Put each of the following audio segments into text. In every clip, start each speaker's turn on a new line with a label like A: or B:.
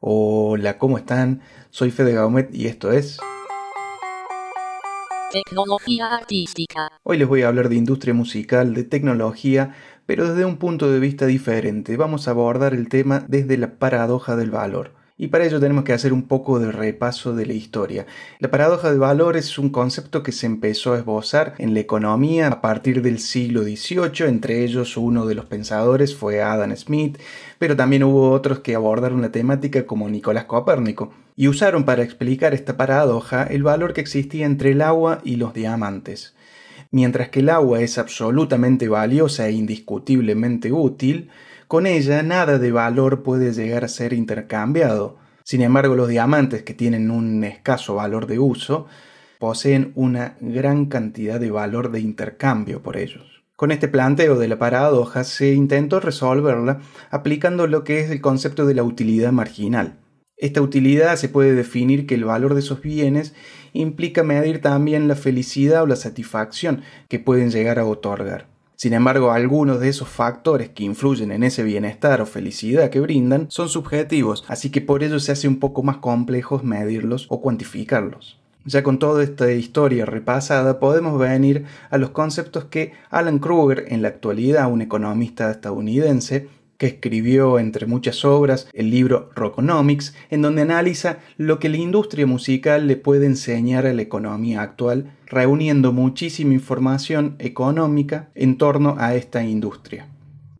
A: Hola, ¿cómo están? Soy Fede Gaumet y esto es...
B: Tecnología artística.
A: Hoy les voy a hablar de industria musical, de tecnología, pero desde un punto de vista diferente. Vamos a abordar el tema desde la paradoja del valor. Y para ello tenemos que hacer un poco de repaso de la historia. La paradoja del valor es un concepto que se empezó a esbozar en la economía a partir del siglo XVIII, entre ellos uno de los pensadores fue Adam Smith, pero también hubo otros que abordaron la temática como Nicolás Copérnico, y usaron para explicar esta paradoja el valor que existía entre el agua y los diamantes. Mientras que el agua es absolutamente valiosa e indiscutiblemente útil, con ella nada de valor puede llegar a ser intercambiado. Sin embargo, los diamantes, que tienen un escaso valor de uso, poseen una gran cantidad de valor de intercambio por ellos. Con este planteo de la paradoja se intentó resolverla aplicando lo que es el concepto de la utilidad marginal. Esta utilidad se puede definir que el valor de esos bienes implica medir también la felicidad o la satisfacción que pueden llegar a otorgar. Sin embargo, algunos de esos factores que influyen en ese bienestar o felicidad que brindan son subjetivos, así que por ello se hace un poco más complejo medirlos o cuantificarlos. Ya con toda esta historia repasada podemos venir a los conceptos que Alan Kruger, en la actualidad un economista estadounidense, que escribió, entre muchas obras, el libro Rockonomics, en donde analiza lo que la industria musical le puede enseñar a la economía actual, reuniendo muchísima información económica en torno a esta industria.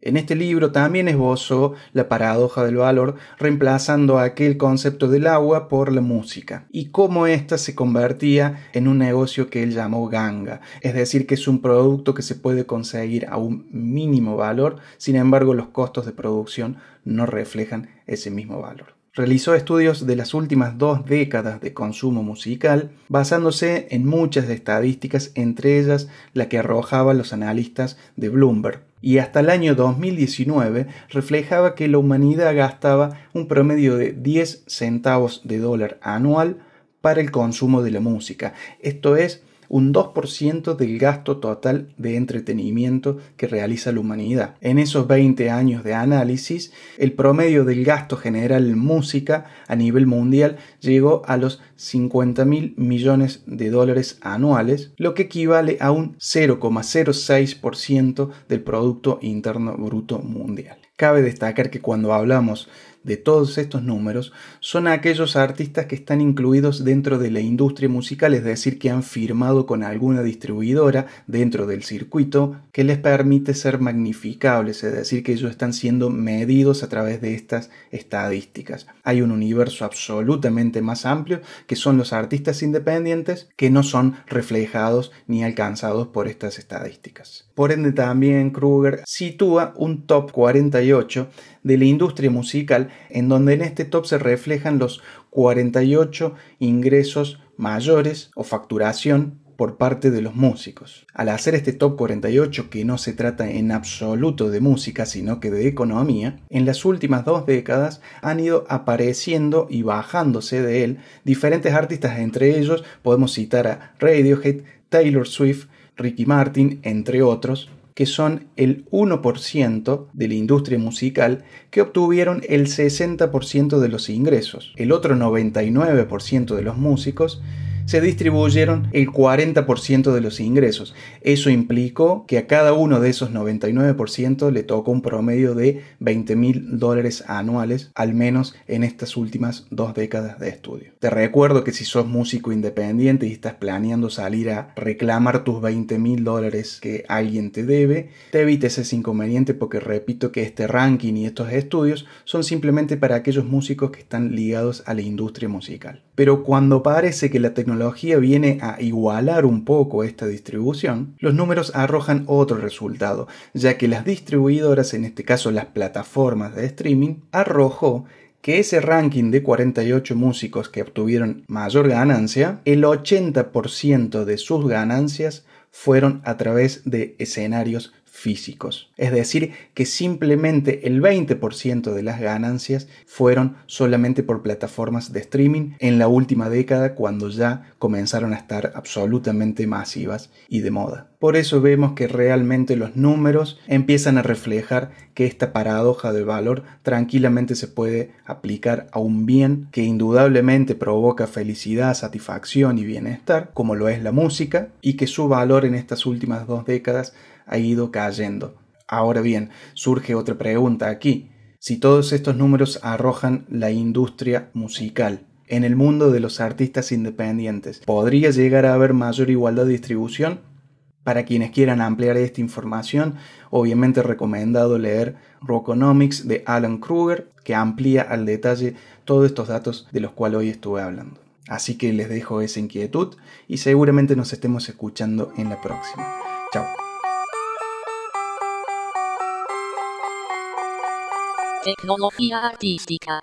A: En este libro también esbozó la paradoja del valor, reemplazando aquel concepto del agua por la música, y cómo ésta se convertía en un negocio que él llamó ganga, es decir, que es un producto que se puede conseguir a un mínimo valor, sin embargo los costos de producción no reflejan ese mismo valor. Realizó estudios de las últimas dos décadas de consumo musical, basándose en muchas estadísticas, entre ellas la que arrojaban los analistas de Bloomberg y hasta el año 2019 reflejaba que la humanidad gastaba un promedio de 10 centavos de dólar anual para el consumo de la música. Esto es un 2% del gasto total de entretenimiento que realiza la humanidad. En esos 20 años de análisis, el promedio del gasto general en música a nivel mundial llegó a los 50 mil millones de dólares anuales, lo que equivale a un 0,06% del Producto Interno Bruto Mundial. Cabe destacar que cuando hablamos de todos estos números son aquellos artistas que están incluidos dentro de la industria musical, es decir, que han firmado con alguna distribuidora dentro del circuito que les permite ser magnificables, es decir, que ellos están siendo medidos a través de estas estadísticas. Hay un universo absolutamente más amplio que son los artistas independientes que no son reflejados ni alcanzados por estas estadísticas. Por ende también Kruger sitúa un top 48 de la industria musical en donde en este top se reflejan los 48 ingresos mayores o facturación por parte de los músicos. Al hacer este top 48, que no se trata en absoluto de música, sino que de economía, en las últimas dos décadas han ido apareciendo y bajándose de él diferentes artistas, entre ellos podemos citar a Radiohead, Taylor Swift, Ricky Martin, entre otros, que son el 1% de la industria musical que obtuvieron el 60% de los ingresos. El otro 99% de los músicos se distribuyeron el 40% de los ingresos. Eso implicó que a cada uno de esos 99% le tocó un promedio de 20 mil dólares anuales, al menos en estas últimas dos décadas de estudio. Te recuerdo que si sos músico independiente y estás planeando salir a reclamar tus 20 mil dólares que alguien te debe, te evites ese inconveniente porque repito que este ranking y estos estudios son simplemente para aquellos músicos que están ligados a la industria musical. Pero cuando parece que la tecnología viene a igualar un poco esta distribución, los números arrojan otro resultado, ya que las distribuidoras, en este caso las plataformas de streaming, arrojó que ese ranking de 48 músicos que obtuvieron mayor ganancia, el 80% de sus ganancias fueron a través de escenarios físicos. Es decir, que simplemente el 20% de las ganancias fueron solamente por plataformas de streaming en la última década cuando ya comenzaron a estar absolutamente masivas y de moda. Por eso vemos que realmente los números empiezan a reflejar que esta paradoja del valor tranquilamente se puede aplicar a un bien que indudablemente provoca felicidad, satisfacción y bienestar, como lo es la música, y que su valor en estas últimas dos décadas ha ido cayendo. Ahora bien, surge otra pregunta aquí. Si todos estos números arrojan la industria musical, en el mundo de los artistas independientes, ¿podría llegar a haber mayor igualdad de distribución? Para quienes quieran ampliar esta información, obviamente recomendado leer Rockonomics de Alan Kruger, que amplía al detalle todos estos datos de los cuales hoy estuve hablando. Así que les dejo esa inquietud y seguramente nos estemos escuchando en la próxima. Chao.
B: Tecnología artística.